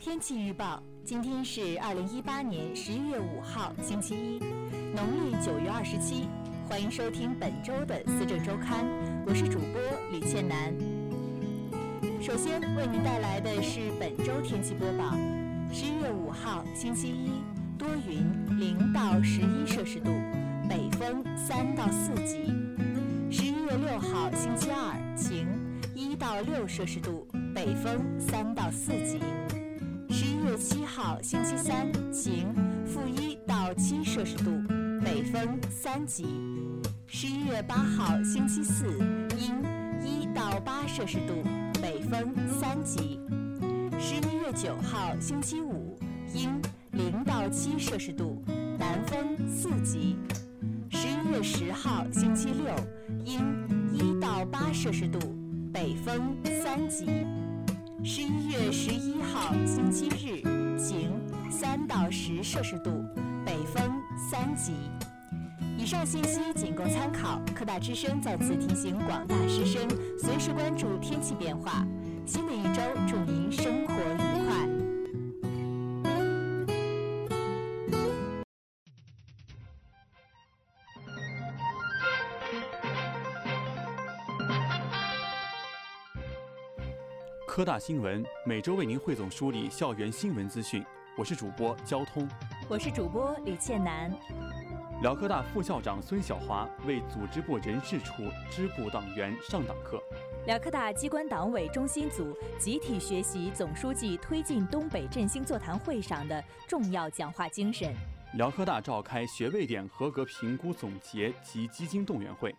天气预报：今天是二零一八年十一月五号，星期一，农历九月二十七。欢迎收听本周的《思政周刊》，我是主播李倩楠。首先为您带来的是本周天气播报：十一月五号，星期一，多云，零到十一摄氏度，北风三到四级。十一月六号，星期二，晴，一到六摄氏度，北风三到四级。号，星期三，晴，负一到七摄氏度，北风三级。十一月八号，星期四，阴，一到八摄氏度，北风三级。十一月九号，星期五，阴，零到七摄氏度，南风四级。十一月十号，星期六，阴，一到八摄氏度，北风三级。十一月十一号，星期日，晴，三到十摄氏度，北风三级。以上信息仅供参考。科大之声再次提醒广大师生，随时关注天气变化。新的一周，祝您生活科大新闻每周为您汇总梳理校园新闻资讯，我是主播交通。我是主播李倩楠。辽科大副校长孙晓华为组织部人事处支部党员上党课。辽科大机关党委中心组集体学习总书记推进东北振兴座谈会上的重要讲话精神。辽科大召开学位点合格评估总结及基金动员会。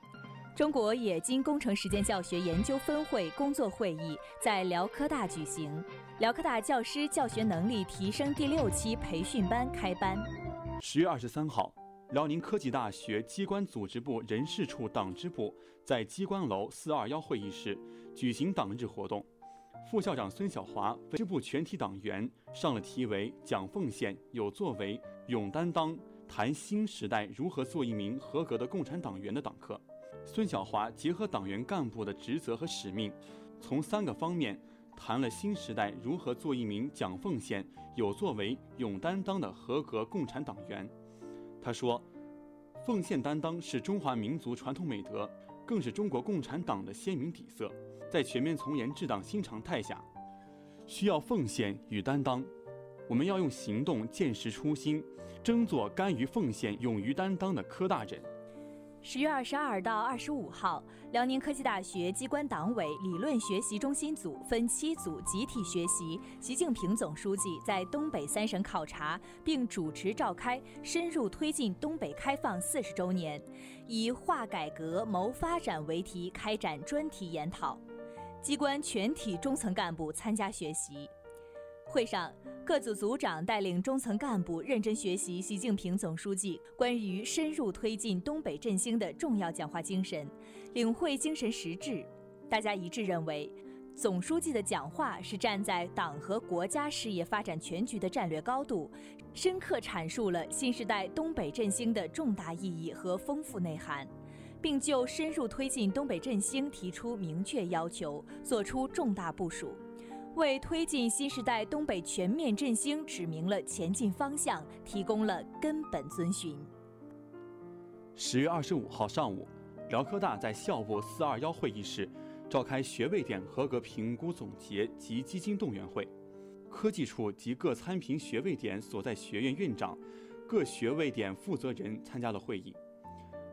中国冶金工程实践教学研究分会工作会议在辽科大举行。辽科大教师教学能力提升第六期培训班开班。十月二十三号。辽宁科技大学机关组织部人事处党支部在机关楼四二幺会议室举行党日活动，副校长孙晓华为支部全体党员上了题为“讲奉献、有作为、勇担当，谈新时代如何做一名合格的共产党员”的党课。孙晓华结合党员干部的职责和使命，从三个方面谈了新时代如何做一名讲奉献、有作为、勇担当的合格共产党员。他说：“奉献担当是中华民族传统美德，更是中国共产党的鲜明底色。在全面从严治党新常态下，需要奉献与担当。我们要用行动见识初心，争做甘于奉献、勇于担当的科大人。”十月二十二到二十五号，辽宁科技大学机关党委理论学习中心组分七组集体学习习近平总书记在东北三省考察，并主持召开深入推进东北开放四十周年，以“化改革谋发展”为题开展专题研讨，机关全体中层干部参加学习。会上，各组组长带领中层干部认真学习习近平总书记关于深入推进东北振兴的重要讲话精神，领会精神实质。大家一致认为，总书记的讲话是站在党和国家事业发展全局的战略高度，深刻阐述了新时代东北振兴的重大意义和丰富内涵，并就深入推进东北振兴提出明确要求，作出重大部署。为推进新时代东北全面振兴指明了前进方向，提供了根本遵循。十月二十五号上午，辽科大在校部四二幺会议室召开学位点合格评估总结及基金动员会，科技处及各参评学位点所在学院院长、各学位点负责人参加了会议。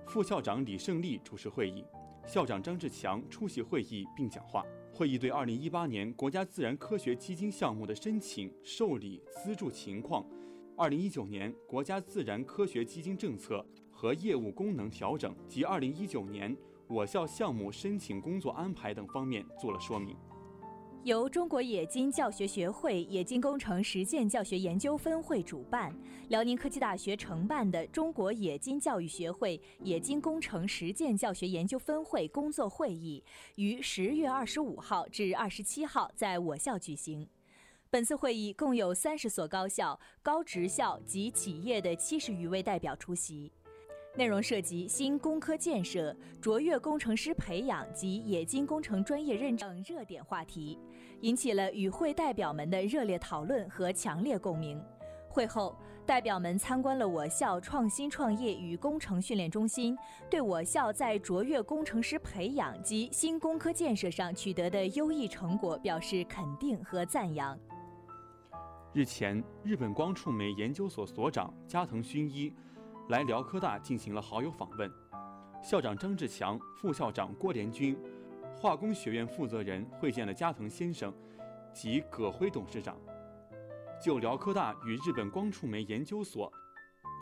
副校长李胜利主持会议，校长张志强出席会议并讲话。会议对二零一八年国家自然科学基金项目的申请、受理、资助情况，二零一九年国家自然科学基金政策和业务功能调整及二零一九年我校项目申请工作安排等方面做了说明。由中国冶金教学学会冶金工程实践教学研究分会主办，辽宁科技大学承办的中国冶金教育学会冶金工程实践教学研究分会工作会议于十月二十五号至二十七号在我校举行。本次会议共有三十所高校、高职校及企业的七十余位代表出席。内容涉及新工科建设、卓越工程师培养及冶金工程专业认证等热点话题，引起了与会代表们的热烈讨论和强烈共鸣。会后，代表们参观了我校创新创业与工程训练中心，对我校在卓越工程师培养及新工科建设上取得的优异成果表示肯定和赞扬。日前，日本光触媒研究所所长加藤勋一来辽科大进行了好友访问，校长张志强、副校长郭连军、化工学院负责人会见了加藤先生及葛辉董事长。就辽科大与日本光触媒研究所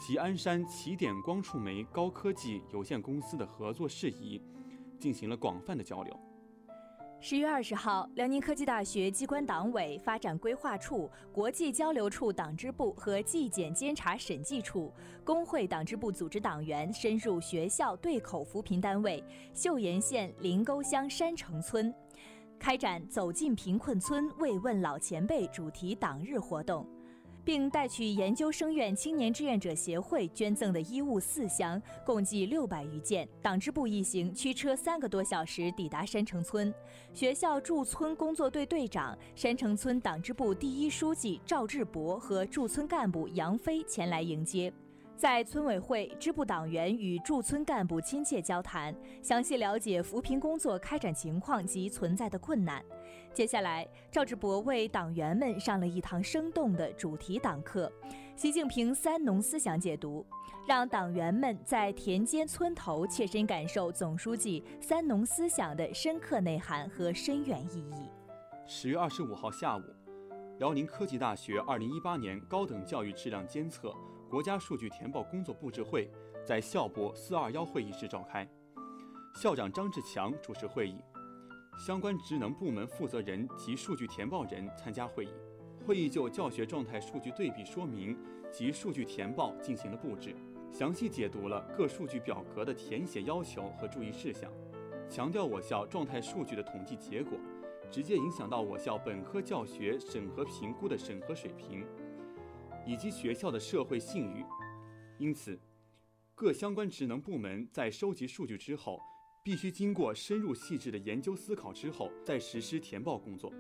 及鞍山起点光触媒高科技有限公司的合作事宜进行了广泛的交流。十月二十号，辽宁科技大学机关党委发展规划处、国际交流处党支部和纪检监察审计处、工会党支部组织党员深入学校对口扶贫单位岫岩县林沟乡山城村。开展“走进贫困村，慰问老前辈”主题党日活动，并带去研究生院青年志愿者协会捐赠的衣物四箱，共计六百余件。党支部一行驱车三个多小时抵达山城村，学校驻村工作队队长、山城村党支部第一书记赵志博和驻村干部杨飞前来迎接。在村委会，支部党员与驻村干部亲切交谈，详细了解扶贫工作开展情况及存在的困难。接下来，赵志博为党员们上了一堂生动的主题党课，习近平“三农”思想解读，让党员们在田间村头切身感受总书记“三农”思想的深刻内涵和深远意义。十月二十五号下午，辽宁科技大学二零一八年高等教育质量监测。国家数据填报工作布置会在校博四二幺会议室召开，校长张志强主持会议，相关职能部门负责人及数据填报人参加会议。会议就教学状态数据对比说明及数据填报进行了布置，详细解读了各数据表格的填写要求和注意事项，强调我校状态数据的统计结果直接影响到我校本科教学审核评估的审核水平。以及学校的社会信誉，因此，各相关职能部门在收集数据之后，必须经过深入细致的研究思考之后，再实施填报工作。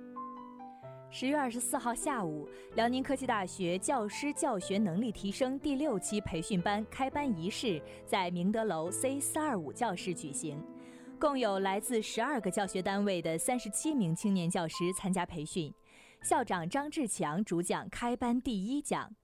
十月二十四号下午，辽宁科技大学教师教学能力提升第六期培训班开班仪式在明德楼 C 四二五教室举行，共有来自十二个教学单位的三十七名青年教师参加培训。校长张志强主讲开班第一讲。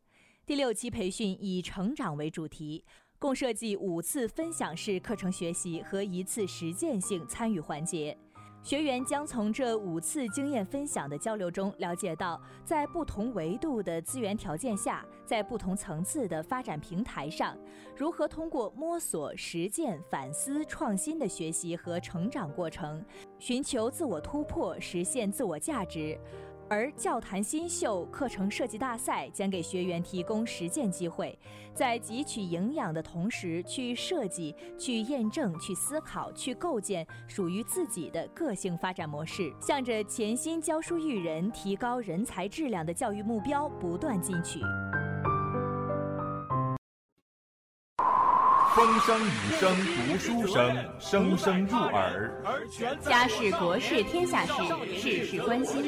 第六期培训以成长为主题，共设计五次分享式课程学习和一次实践性参与环节。学员将从这五次经验分享的交流中了解到，在不同维度的资源条件下，在不同层次的发展平台上，如何通过摸索、实践、反思、创新的学习和成长过程，寻求自我突破，实现自我价值。而教坛新秀课程设计大赛将给学员提供实践机会，在汲取营养的同时，去设计、去验证、去思考、去构建属于自己的个性发展模式，向着潜心教书育人、提高人才质量的教育目标不断进取。风声雨声读书声，声声入耳。家事国事天下事，事事关心。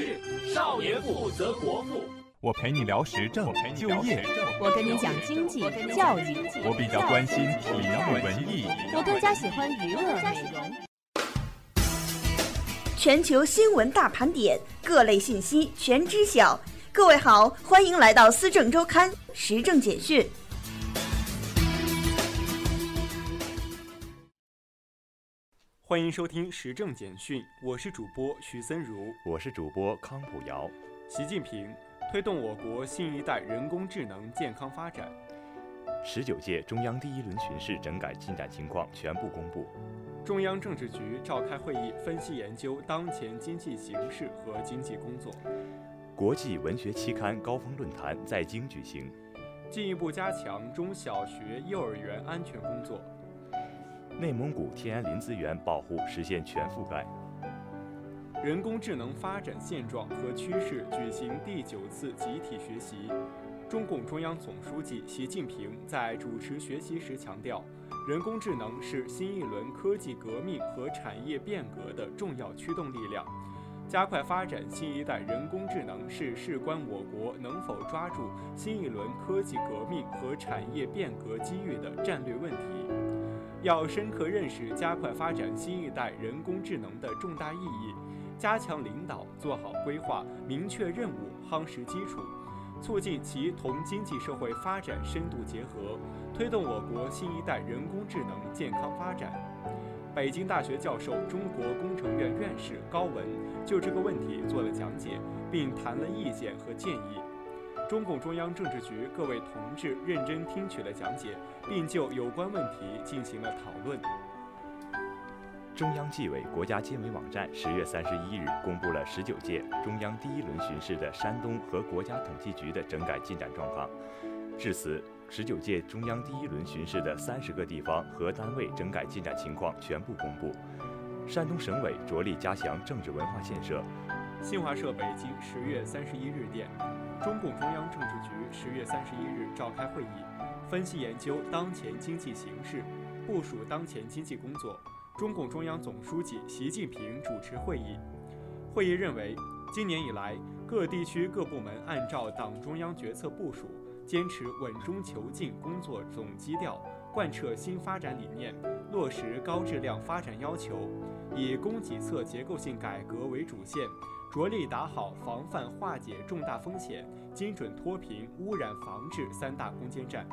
少年富则国富。我陪你聊时政、就业。我跟你讲经济、教育。我比较关心体育文艺。我更加喜欢娱乐美容。全球新闻大盘点，各类信息全知晓。各位好，欢迎来到思政周刊时政简讯。欢迎收听时政简讯，我是主播徐森如，我是主播康普瑶。习近平推动我国新一代人工智能健康发展。十九届中央第一轮巡视整改进展情况全部公布。中央政治局召开会议，分析研究当前经济形势和经济工作。国际文学期刊高峰论坛在京举行，进一步加强中小学、幼儿园安全工作。内蒙古天然林资源保护实现全覆盖。人工智能发展现状和趋势举行第九次集体学习。中共中央总书记习近平在主持学习时强调，人工智能是新一轮科技革命和产业变革的重要驱动力量，加快发展新一代人工智能是事关我国能否抓住新一轮科技革命和产业变革机遇的战略问题。要深刻认识加快发展新一代人工智能的重大意义，加强领导，做好规划，明确任务，夯实基础，促进其同经济社会发展深度结合，推动我国新一代人工智能健康发展。北京大学教授、中国工程院院士高文就这个问题做了讲解，并谈了意见和建议。中共中央政治局各位同志认真听取了讲解，并就有关问题进行了讨论。中央纪委国家监委网站十月三十一日公布了十九届中央第一轮巡视的山东和国家统计局的整改进展状况。至此。十九届中央第一轮巡视的三十个地方和单位整改进展情况全部公布。山东省委着力加强政治文化建设。新华社北京十月三十一日电，中共中央政治局十月三十一日召开会议，分析研究当前经济形势，部署当前经济工作。中共中央总书记习近平主持会议。会议认为，今年以来，各地区各部门按照党中央决策部署。坚持稳中求进工作总基调，贯彻新发展理念，落实高质量发展要求，以供给侧结构性改革为主线，着力打好防范化解重大风险、精准脱贫、污染防治三大攻坚战，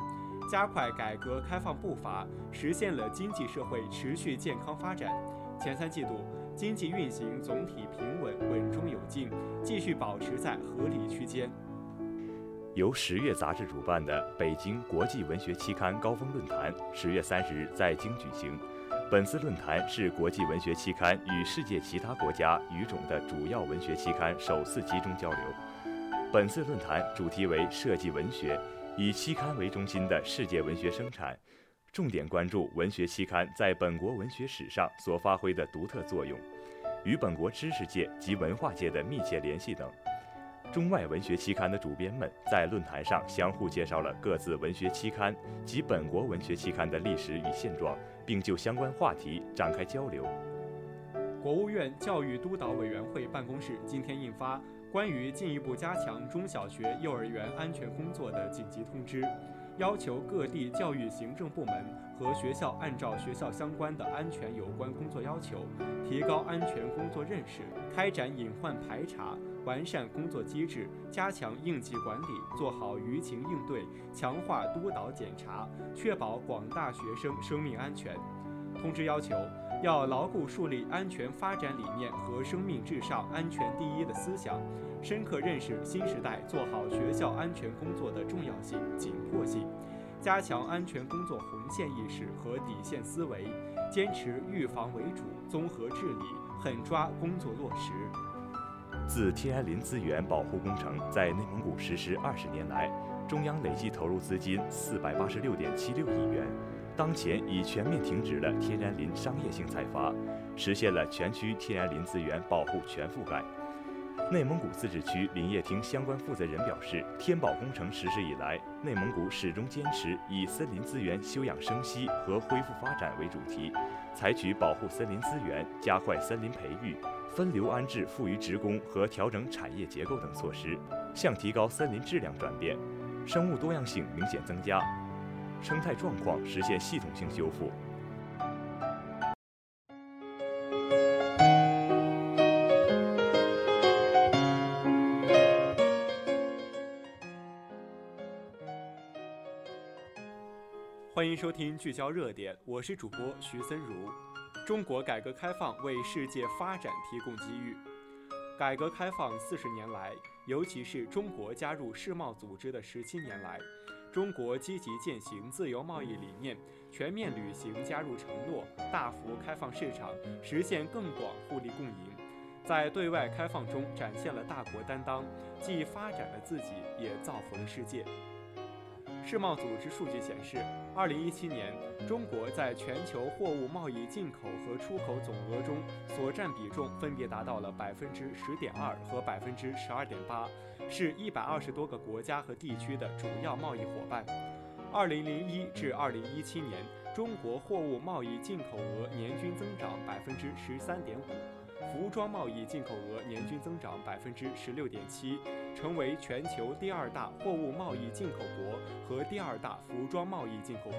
加快改革开放步伐，实现了经济社会持续健康发展。前三季度经济运行总体平稳、稳中有进，继续保持在合理区间。由十月杂志主办的北京国际文学期刊高峰论坛，十月三十日在京举行。本次论坛是国际文学期刊与世界其他国家语种的主要文学期刊首次集中交流。本次论坛主题为“设计文学”，以期刊为中心的世界文学生产，重点关注文学期刊在本国文学史上所发挥的独特作用，与本国知识界及文化界的密切联系等。中外文学期刊的主编们在论坛上相互介绍了各自文学期刊及本国文学期刊的历史与现状，并就相关话题展开交流。国务院教育督导委员会办公室今天印发《关于进一步加强中小学、幼儿园安全工作的紧急通知》。要求各地教育行政部门和学校按照学校相关的安全有关工作要求，提高安全工作认识，开展隐患排查，完善工作机制，加强应急管理，做好舆情应对，强化督导检查，确保广大学生生命安全。通知要求，要牢固树立安全发展理念和生命至上、安全第一的思想。深刻认识新时代做好学校安全工作的重要性、紧迫性，加强安全工作红线意识和底线思维，坚持预防为主、综合治理，狠抓工作落实。自天然林资源保护工程在内蒙古实施二十年来，中央累计投入资金四百八十六点七六亿元，当前已全面停止了天然林商业性采伐，实现了全区天然林资源保护全覆盖。内蒙古自治区林业厅相关负责人表示，天保工程实施以来，内蒙古始终坚持以森林资源休养生息和恢复发展为主题，采取保护森林资源、加快森林培育、分流安置富余职工和调整产业结构等措施，向提高森林质量转变，生物多样性明显增加，生态状况实现系统性修复。收听聚焦热点，我是主播徐森如。中国改革开放为世界发展提供机遇。改革开放四十年来，尤其是中国加入世贸组织的十七年来，中国积极践行自由贸易理念，全面履行加入承诺，大幅开放市场，实现更广互利共赢，在对外开放中展现了大国担当，既发展了自己，也造福了世界。世贸组织数据显示，二零一七年，中国在全球货物贸易进口和出口总额中所占比重分别达到了百分之十点二和百分之十二点八，是一百二十多个国家和地区的主要贸易伙伴。二零零一至二零一七年，中国货物贸易进口额年均增长百分之十三点五，服装贸易进口额年均增长百分之十六点七，成为全球第二大货物贸易进口国和第二大服装贸易进口国，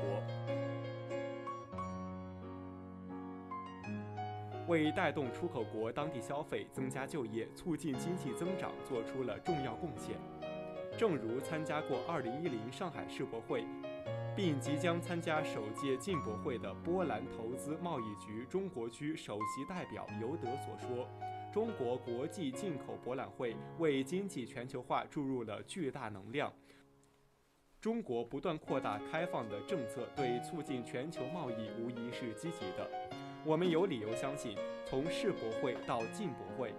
为带动出口国当地消费、增加就业、促进经济增长做出了重要贡献。正如参加过2010上海世博会。并即将参加首届进博会的波兰投资贸易局中国区首席代表尤德所说：“中国国际进口博览会为经济全球化注入了巨大能量。中国不断扩大开放的政策，对促进全球贸易无疑是积极的。我们有理由相信，从世博会到进博会，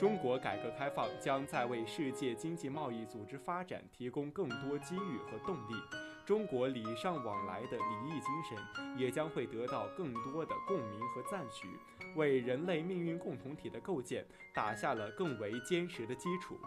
中国改革开放将在为世界经济贸易组织发展提供更多机遇和动力。”中国礼尚往来的礼义精神也将会得到更多的共鸣和赞许，为人类命运共同体的构建打下了更为坚实的基础。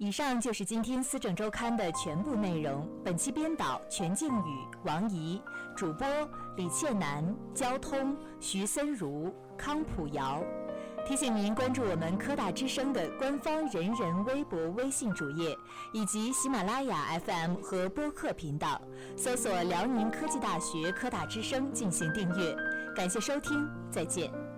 以上就是今天《思政周刊》的全部内容。本期编导全静宇、王怡，主播李倩楠，交通徐森如、康普瑶。提醒您关注我们科大之声的官方人人微博、微信主页，以及喜马拉雅 FM 和播客频道，搜索辽宁科技大学科大之声进行订阅。感谢收听，再见。